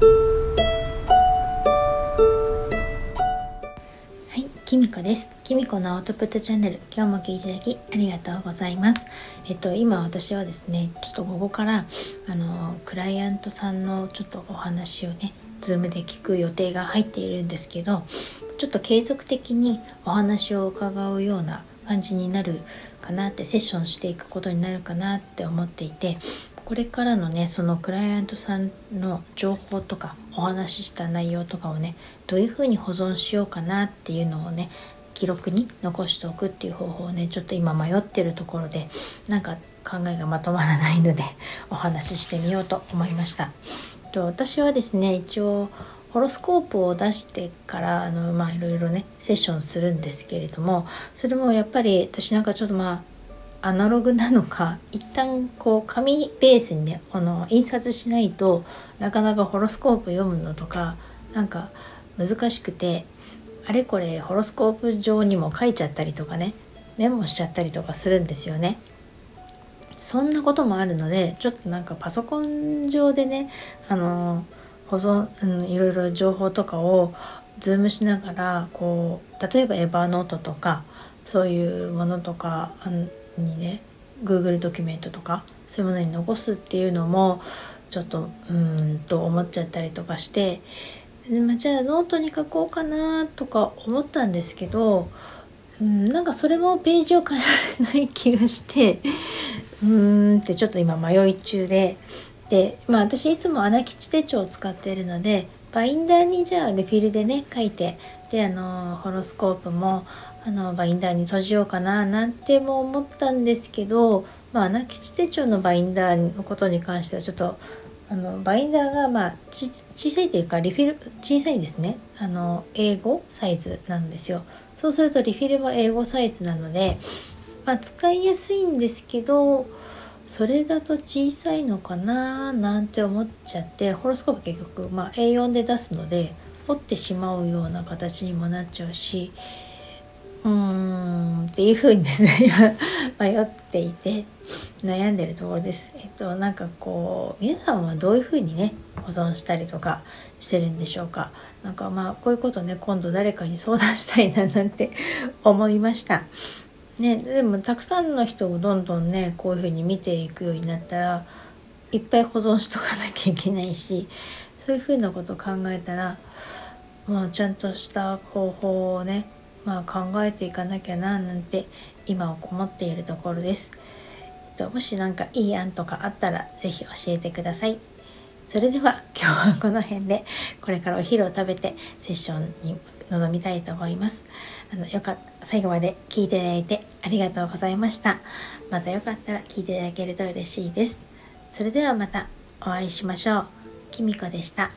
はいきみこです。きみこのアウトプットチャンネル。今日も聞いていただきありがとうございます。えっと今私はですねちょっとここからあのクライアントさんのちょっとお話をねズームで聞く予定が入っているんですけどちょっと継続的にお話を伺うような感じになるかなってセッションしていくことになるかなって思っていてこれからのねそのクライアントさんの情報とかお話しした内容とかをねどういうふうに保存しようかなっていうのをね記録に残しておくっていう方法をねちょっと今迷ってるところでなんか考えがまとまらないので お話ししてみようと思いました。と私はですね一応ホロスコープを出してからあのまあいろいろねセッションするんですけれどもそれもやっぱり私なんかちょっとまあアナログなのか一旦こう紙ベースにねあの印刷しないとなかなかホロスコープ読むのとかなんか難しくてあれこれホロスコープ上にも書いちゃったりとかねメモしちゃったりとかするんですよね。そんなこともあるのでちょっとなんかパソコン上でねあの保存、うん、いろいろ情報とかをズームしながらこう例えばエバーノートとかそういうものとかにね Google ドキュメントとかそういうものに残すっていうのもちょっとうんと思っちゃったりとかして、まあ、じゃあノートに書こうかなとか思ったんですけど、うん、なんかそれもページを変えられない気がしてうーんってちょっと今迷い中ででまあ私いつもあな吉手帳を使っているのでバインダーにじゃあリフィルでね書いてであのホロスコープもあのバインダーに綴じようかななんても思ったんですけど、まあ、あな吉手帳のバインダーのことに関してはちょっとあのバインダーがまあ小さいというかリフィル小さいですね。あの A5サイズなんですよ。そうするとリフィルも A5サイズなので、まあ、使いやすいんですけどそれだと小さいのかななんて思っちゃってホロスコープ結局、まあ、A4 で出すので折ってしまうような形にもなっちゃうしうーんっていう風にですね今 迷っていて悩んでるところです。えっとなんかこう皆さんはどういう風にね保存したりとかしてるんでしょうか。なんかまあこういうことね今度誰かに相談したいななんて思いました。ね、でもたくさんの人をどんどんねこういうふうに見ていくようになったらいっぱい保存しとかなきゃいけないしそういうふうなことを考えたら、まあ、ちゃんとした方法をね、まあ、考えていかなきゃななんて今思っているところです。えっと、もし何かいい案とかあったら是非教えてください。それでは今日はこの辺でこれからお昼を食べてセッションに臨みたいと思います。あのよかった最後まで聞いていただいてありがとうございました。またよかったら聞いていただけると嬉しいです。それではまたお会いしましょう。きみこでした。